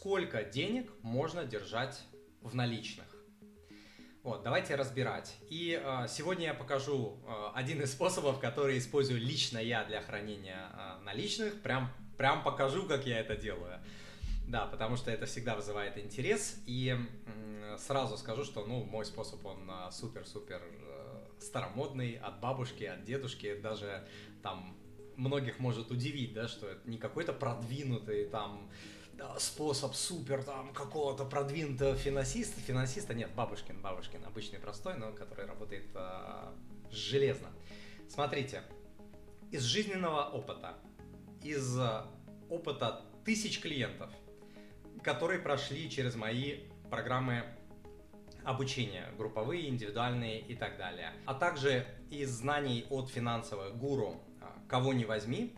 сколько денег можно держать в наличных. Вот, давайте разбирать. И э, сегодня я покажу э, один из способов, который использую лично я для хранения э, наличных. Прям, прям покажу, как я это делаю. Да, потому что это всегда вызывает интерес. И э, сразу скажу, что ну, мой способ, он супер-супер э, старомодный, от бабушки, от дедушки. Даже там многих может удивить, да, что это не какой-то продвинутый там способ супер там какого-то продвинутого финансиста. Финансиста нет, Бабушкин, Бабушкин, обычный простой, но который работает э, железно. Смотрите, из жизненного опыта, из опыта тысяч клиентов, которые прошли через мои программы обучения, групповые, индивидуальные и так далее, а также из знаний от финансовых гуру, а, кого не возьми,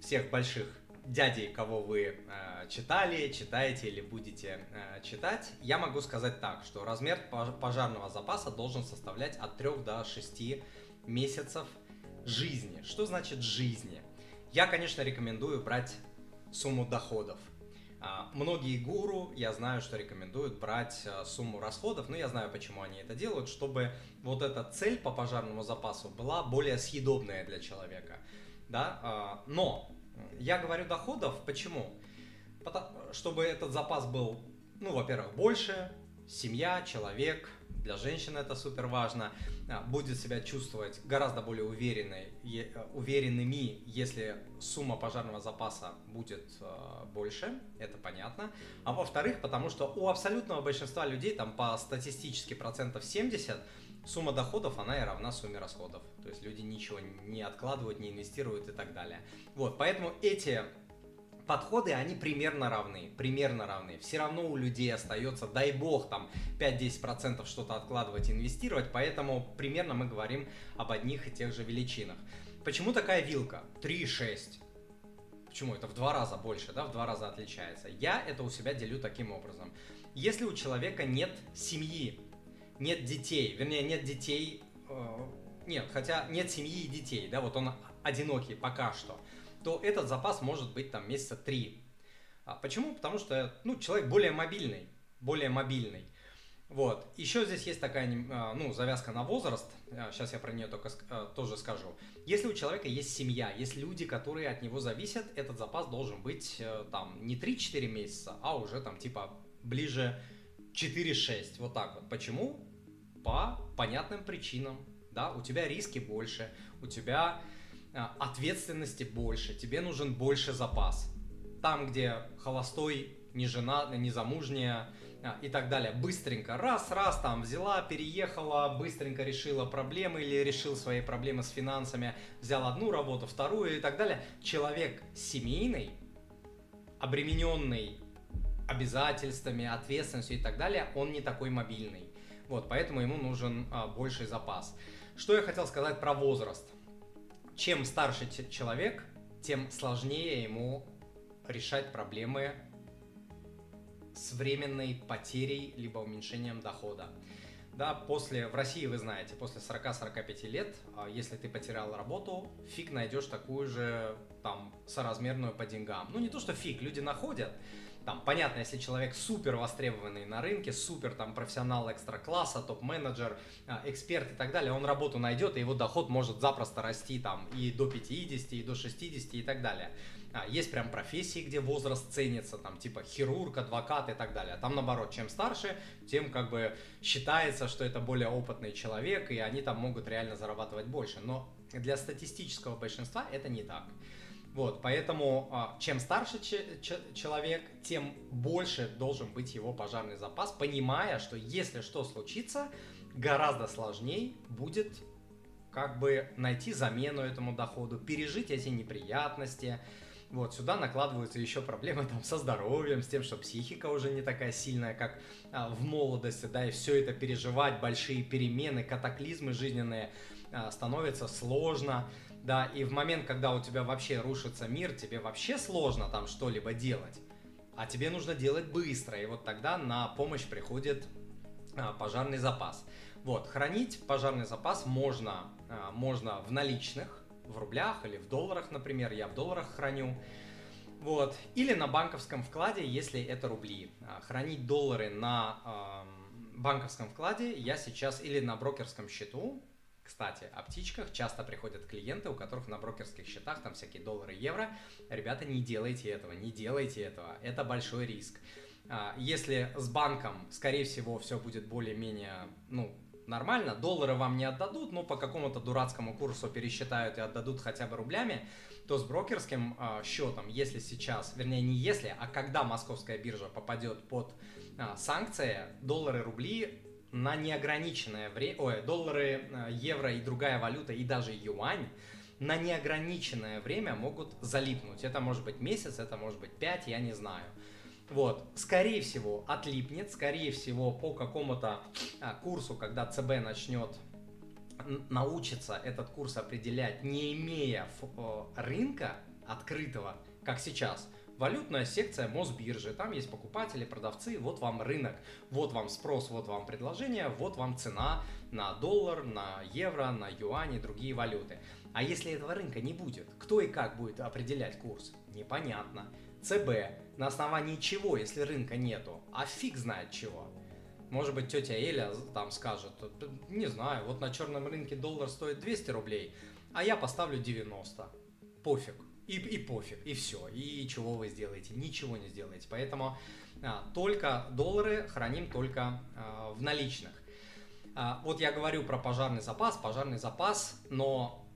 всех больших дядей, кого вы э, читали, читаете или будете э, читать, я могу сказать так, что размер пожарного запаса должен составлять от 3 до 6 месяцев жизни. Что значит жизни? Я, конечно, рекомендую брать сумму доходов. А, многие гуру, я знаю, что рекомендуют брать а, сумму расходов, но я знаю, почему они это делают, чтобы вот эта цель по пожарному запасу была более съедобная для человека. Да? А, но я говорю доходов, почему? Потому, чтобы этот запас был, ну, во-первых, больше, семья, человек, для женщин это супер важно, а, будет себя чувствовать гораздо более уверенной, уверенными, если сумма пожарного запаса будет а, больше, это понятно. А во-вторых, потому что у абсолютного большинства людей, там по статистически процентов 70, сумма доходов, она и равна сумме расходов. То есть люди ничего не откладывают, не инвестируют и так далее. Вот, поэтому эти подходы, они примерно равны, примерно равны. Все равно у людей остается, дай бог, там 5-10% что-то откладывать, инвестировать, поэтому примерно мы говорим об одних и тех же величинах. Почему такая вилка? 3,6. Почему? Это в два раза больше, да, в два раза отличается. Я это у себя делю таким образом. Если у человека нет семьи, нет детей, вернее, нет детей, э, нет, хотя нет семьи и детей, да, вот он одинокий пока что, то этот запас может быть там месяца три. А почему? Потому что, ну, человек более мобильный, более мобильный. Вот. Еще здесь есть такая, э, ну, завязка на возраст. Сейчас э, я про нее только тоже скажу. Если у человека есть семья, есть люди, которые от него зависят, этот запас должен быть там не 3-4 месяца, а уже там типа ближе 4-6. Вот так вот. Почему? По понятным причинам. Да, у тебя риски больше, у тебя а, ответственности больше, тебе нужен больше запас. Там, где холостой, не жена, не замужняя а, и так далее, быстренько, раз, раз, там взяла, переехала, быстренько решила проблемы или решил свои проблемы с финансами, взял одну работу, вторую и так далее. Человек семейный, обремененный обязательствами, ответственностью и так далее, он не такой мобильный. Вот, поэтому ему нужен а, больший запас. Что я хотел сказать про возраст. Чем старше человек, тем сложнее ему решать проблемы с временной потерей либо уменьшением дохода. Да, после, в России вы знаете, после 40-45 лет, а, если ты потерял работу, фиг найдешь такую же там соразмерную по деньгам. Ну не то, что фиг, люди находят, там, понятно, если человек супер востребованный на рынке, супер там профессионал экстра-класса, топ-менеджер, а, эксперт и так далее, он работу найдет, и его доход может запросто расти там и до 50, и до 60 и так далее. А, есть прям профессии, где возраст ценится, там типа хирург, адвокат и так далее. Там наоборот, чем старше, тем как бы считается, что это более опытный человек, и они там могут реально зарабатывать больше. Но для статистического большинства это не так. Вот, поэтому а, чем старше человек, тем больше должен быть его пожарный запас, понимая, что если что случится, гораздо сложнее будет как бы найти замену этому доходу, пережить эти неприятности. Вот, сюда накладываются еще проблемы там со здоровьем, с тем, что психика уже не такая сильная, как а, в молодости, да, и все это переживать, большие перемены, катаклизмы жизненные а, становится сложно да, и в момент, когда у тебя вообще рушится мир, тебе вообще сложно там что-либо делать, а тебе нужно делать быстро, и вот тогда на помощь приходит а, пожарный запас. Вот, хранить пожарный запас можно, а, можно в наличных, в рублях или в долларах, например, я в долларах храню. Вот. Или на банковском вкладе, если это рубли. А, хранить доллары на банковском вкладе я сейчас или на брокерском счету. Кстати, о птичках часто приходят клиенты, у которых на брокерских счетах там всякие доллары, евро. Ребята, не делайте этого, не делайте этого. Это большой риск. А, если с банком, скорее всего, все будет более-менее, ну, нормально, доллары вам не отдадут, но по какому-то дурацкому курсу пересчитают и отдадут хотя бы рублями, то с брокерским э, счетом, если сейчас, вернее не если, а когда московская биржа попадет под э, санкции, доллары, рубли на неограниченное время, ой, доллары, э, евро и другая валюта, и даже юань, на неограниченное время могут залипнуть. Это может быть месяц, это может быть пять, я не знаю. Вот, скорее всего, отлипнет, скорее всего, по какому-то а, курсу, когда ЦБ начнет научиться этот курс определять, не имея рынка открытого, как сейчас. Валютная секция Мосбиржи, там есть покупатели, продавцы, вот вам рынок, вот вам спрос, вот вам предложение, вот вам цена на доллар, на евро, на юань и другие валюты. А если этого рынка не будет, кто и как будет определять курс? Непонятно. ЦБ, на основании чего, если рынка нету? А фиг знает чего. Может быть, тетя Эля там скажет, не знаю, вот на черном рынке доллар стоит 200 рублей, а я поставлю 90. Пофиг. И, и пофиг, и все. И чего вы сделаете? Ничего не сделаете. Поэтому а, только доллары храним только а, в наличных. А, вот я говорю про пожарный запас, пожарный запас, но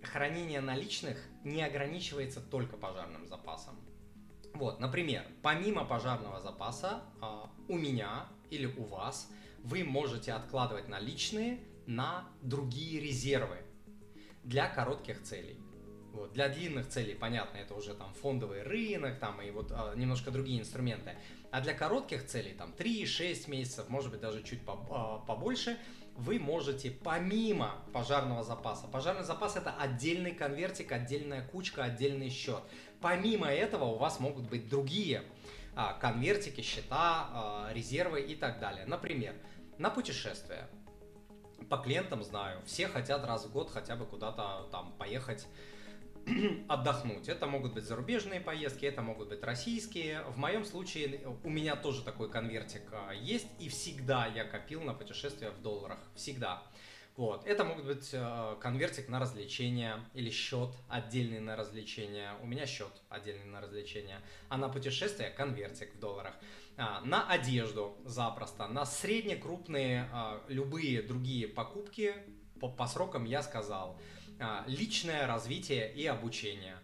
хранение наличных не ограничивается только пожарным запасом. Вот, например, помимо пожарного запаса а, у меня или у вас вы можете откладывать наличные на другие резервы для коротких целей. Вот. Для длинных целей, понятно, это уже там фондовый рынок, там и вот а, немножко другие инструменты. А для коротких целей, там 3-6 месяцев, может быть даже чуть а, побольше, вы можете помимо пожарного запаса, пожарный запас это отдельный конвертик, отдельная кучка, отдельный счет. Помимо этого у вас могут быть другие а, конвертики, счета, а, резервы и так далее. Например, на путешествие. По клиентам знаю, все хотят раз в год хотя бы куда-то там поехать отдохнуть. Это могут быть зарубежные поездки, это могут быть российские. В моем случае у меня тоже такой конвертик а, есть, и всегда я копил на путешествия в долларах. Всегда. Вот. Это могут быть э, конвертик на развлечения или счет отдельный на развлечения. У меня счет отдельный на развлечения. А на путешествия конвертик в долларах. А, на одежду запросто. На среднекрупные а, любые другие покупки по, по срокам я сказал. А, личное развитие и обучение.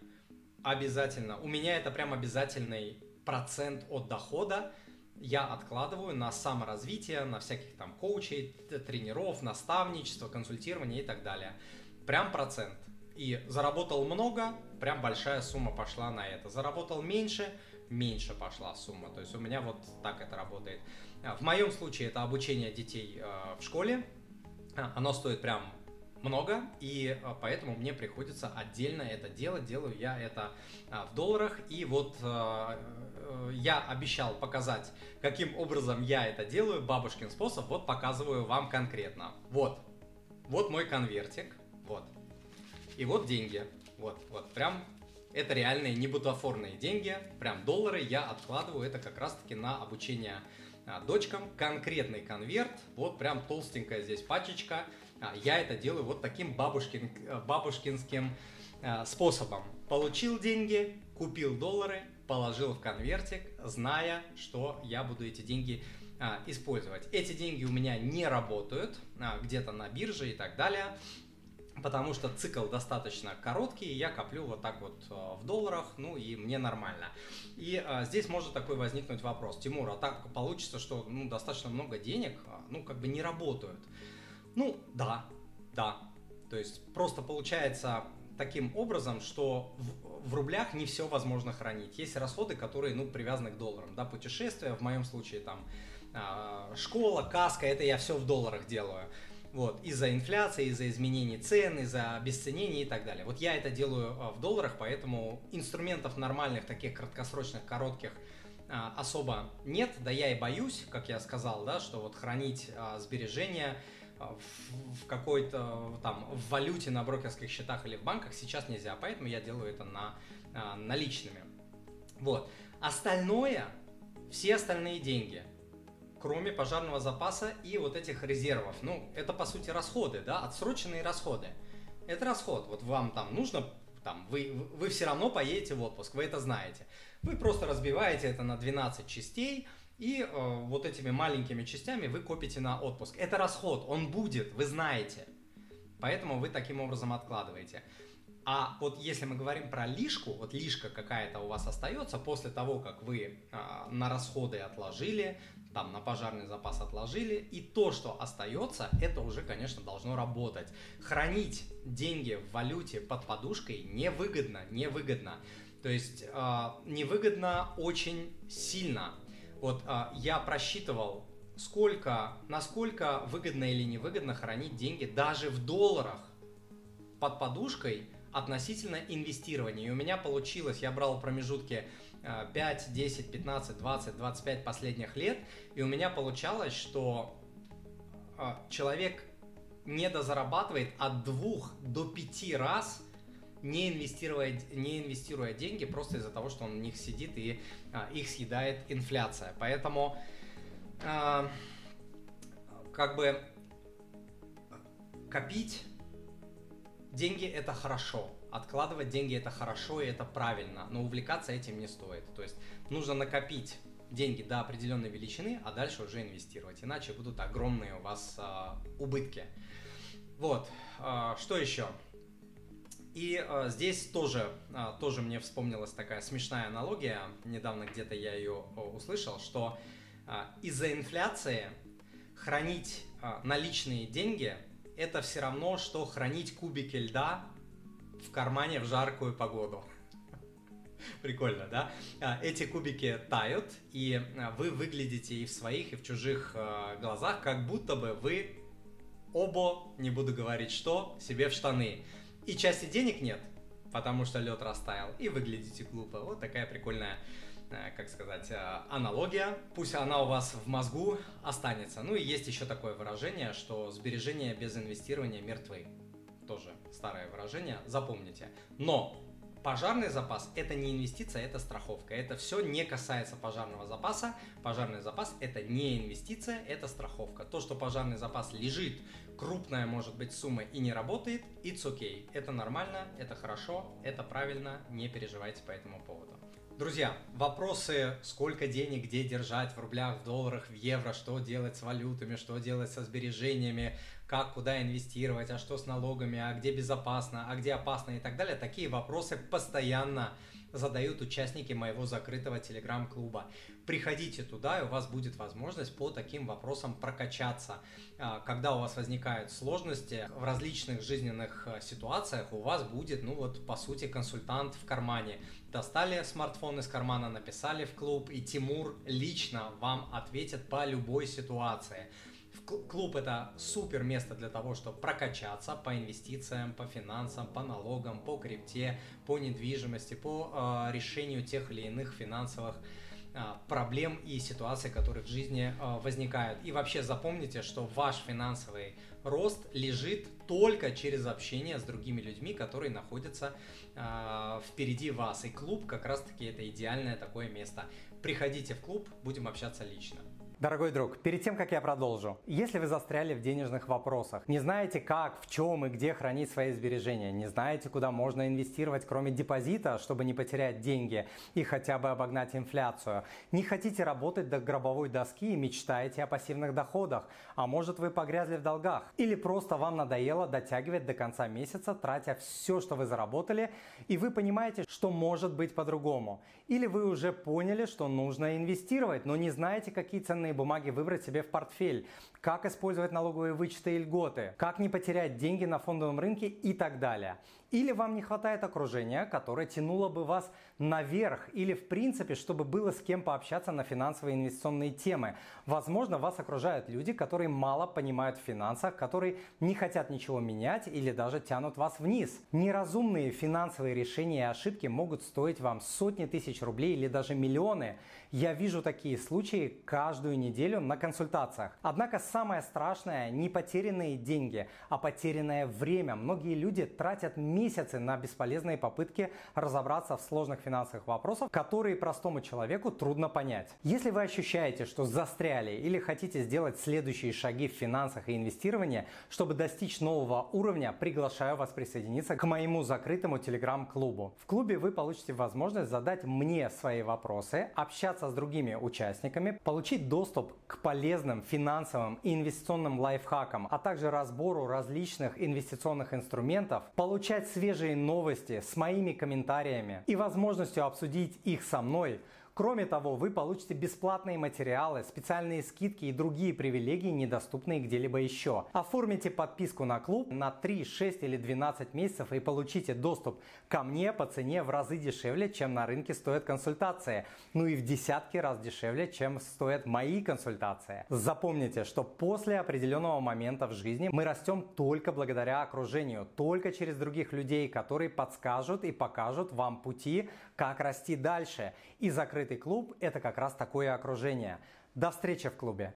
Обязательно. У меня это прям обязательный процент от дохода я откладываю на саморазвитие, на всяких там коучей, тренеров, наставничество, консультирование и так далее. Прям процент. И заработал много, прям большая сумма пошла на это. Заработал меньше, меньше пошла сумма. То есть у меня вот так это работает. А, в моем случае это обучение детей э, в школе. А, оно стоит прям много, и э, поэтому мне приходится отдельно это делать. Делаю я это в долларах. И вот э, Э, я обещал показать, каким образом я это делаю, бабушкин способ, вот показываю вам конкретно. Вот, вот мой конвертик, вот. И вот деньги, вот, вот, прям это реальные, не бутафорные деньги, прям доллары я откладываю, это как раз-таки на обучение а, дочкам, конкретный конверт, вот прям толстенькая здесь пачечка, а, я это делаю вот таким бабушкин, э, бабушкинским а, способом. Получил деньги, купил доллары, положил в конвертик, зная, что я буду эти деньги а, использовать. Эти деньги у меня не работают а, где-то на бирже и так далее, потому что цикл достаточно короткий, я коплю вот так вот а, в долларах, ну и мне нормально. И а, здесь может такой возникнуть вопрос, Тимур, а так получится, что ну, достаточно много денег, а, ну как бы не работают. Ну да, да. То есть просто получается таким образом, что в, в рублях не все возможно хранить. Есть расходы, которые, ну, привязаны к долларам, да, путешествия, в моем случае там э, школа, каска, это я все в долларах делаю. Вот, из-за инфляции, из-за изменений цен, из-за обесценения и так далее. Вот я это делаю э, в долларах, поэтому инструментов нормальных, таких краткосрочных, коротких, э, особо нет. Да я и боюсь, как я сказал, да, что вот хранить сбережения а, в, какой-то там в валюте на брокерских счетах или в банках сейчас нельзя, поэтому я делаю это на а, наличными. Вот. Остальное, все остальные деньги, кроме пожарного запаса и вот этих резервов, ну, это по сути расходы, да, отсроченные расходы. Это расход. Вот вам там нужно, там, вы, вы все равно поедете в отпуск, вы это знаете. Вы просто разбиваете это на 12 частей, и э, вот этими маленькими частями вы копите на отпуск. Это расход, он будет, вы знаете. Поэтому вы таким образом откладываете. А вот если мы говорим про лишку, вот лишка какая-то у вас остается после того, как вы а, на расходы отложили, там на пожарный запас отложили, и то, что остается, это уже, конечно, должно работать. Хранить деньги в валюте под подушкой невыгодно, невыгодно. То есть а, невыгодно очень сильно. Вот а, я просчитывал, сколько, насколько выгодно или невыгодно хранить деньги даже в долларах под подушкой относительно инвестирования. И у меня получилось, я брал промежутки 5, 10, 15, 20, 25 последних лет, и у меня получалось, что э, человек недозарабатывает от 2 до 5 раз не инвестируя, не инвестируя деньги просто из-за того, что он в них сидит и а, их съедает инфляция. Поэтому а, как бы копить деньги это хорошо. Откладывать деньги это хорошо и это правильно, но увлекаться этим не стоит. То есть нужно накопить деньги до определенной величины, а дальше уже инвестировать. Иначе будут огромные у вас а, убытки. Вот, а, что еще? И а, здесь тоже, а, тоже мне вспомнилась такая смешная аналогия. Недавно где-то я ее услышал, что а, из-за инфляции хранить а, наличные деньги это все равно, что хранить кубики льда в кармане в жаркую погоду. Прикольно, да? А, эти кубики тают, и а, вы выглядите и в своих, и в чужих а, глазах, как будто бы вы оба, не буду говорить что, себе в штаны. И части денег нет, потому что лед растаял, и выглядите глупо. Вот такая прикольная, как сказать, аналогия. Пусть она у вас в мозгу останется. Ну и есть еще такое выражение, что сбережения без инвестирования мертвы тоже старое выражение, запомните. Но пожарный запас это не инвестиция, это страховка. Это все не касается пожарного запаса. Пожарный запас это не инвестиция, это страховка. То, что пожарный запас лежит, крупная может быть сумма и не работает, it's okay. Это нормально, это хорошо, это правильно, не переживайте по этому поводу. Друзья, вопросы, сколько денег, где держать, в рублях, в долларах, в евро, что делать с валютами, что делать со сбережениями, как, куда инвестировать, а что с налогами, а где безопасно, а где опасно и так далее. Такие вопросы постоянно задают участники моего закрытого телеграм-клуба. Приходите туда, и у вас будет возможность по таким вопросам прокачаться. А, когда у вас возникают сложности в различных жизненных э, ситуациях, у вас будет, ну вот, по сути, консультант в кармане. Достали смартфон из кармана, написали в клуб, и Тимур лично вам ответит по любой ситуации. Клуб это супер место для того, чтобы прокачаться по инвестициям, по финансам, по налогам, по крипте, по недвижимости, по э, решению тех или иных финансовых э, проблем и ситуаций, которые в жизни э, возникают. И вообще запомните, что ваш финансовый рост лежит только через общение с другими людьми, которые находятся э, впереди вас. И клуб как раз-таки это идеальное такое место. Приходите в клуб, будем общаться лично. Дорогой друг, перед тем, как я продолжу, если вы застряли в денежных вопросах, не знаете как, в чем и где хранить свои сбережения, не знаете, куда можно инвестировать, кроме депозита, чтобы не потерять деньги и хотя бы обогнать инфляцию, не хотите работать до гробовой доски и мечтаете о пассивных доходах, а может вы погрязли в долгах, или просто вам надоело дотягивать до конца месяца, тратя все, что вы заработали, и вы понимаете, что может быть по-другому, или вы уже поняли, что нужно инвестировать, но не знаете, какие ценные ценные бумаги выбрать себе в портфель, как использовать налоговые вычеты и льготы, как не потерять деньги на фондовом рынке и так далее. Или вам не хватает окружения, которое тянуло бы вас наверх, или в принципе, чтобы было с кем пообщаться на финансовые инвестиционные темы. Возможно, вас окружают люди, которые мало понимают в финансах, которые не хотят ничего менять или даже тянут вас вниз. Неразумные финансовые решения и ошибки могут стоить вам сотни тысяч рублей или даже миллионы. Я вижу такие случаи каждую неделю на консультациях. Однако самое страшное не потерянные деньги, а потерянное время. Многие люди тратят месяцы месяцы на бесполезные попытки разобраться в сложных финансовых вопросах, которые простому человеку трудно понять. Если вы ощущаете, что застряли или хотите сделать следующие шаги в финансах и инвестировании, чтобы достичь нового уровня, приглашаю вас присоединиться к моему закрытому телеграм-клубу. В клубе вы получите возможность задать мне свои вопросы, общаться с другими участниками, получить доступ к полезным финансовым и инвестиционным лайфхакам, а также разбору различных инвестиционных инструментов, получать свежие новости с моими комментариями и возможностью обсудить их со мной – Кроме того, вы получите бесплатные материалы, специальные скидки и другие привилегии, недоступные где-либо еще. Оформите подписку на клуб на 3, 6 или 12 месяцев и получите доступ ко мне по цене в разы дешевле, чем на рынке стоят консультации. Ну и в десятки раз дешевле, чем стоят мои консультации. Запомните, что после определенного момента в жизни мы растем только благодаря окружению, только через других людей, которые подскажут и покажут вам пути, как расти дальше и закрыть закрытый клуб – это как раз такое окружение. До встречи в клубе!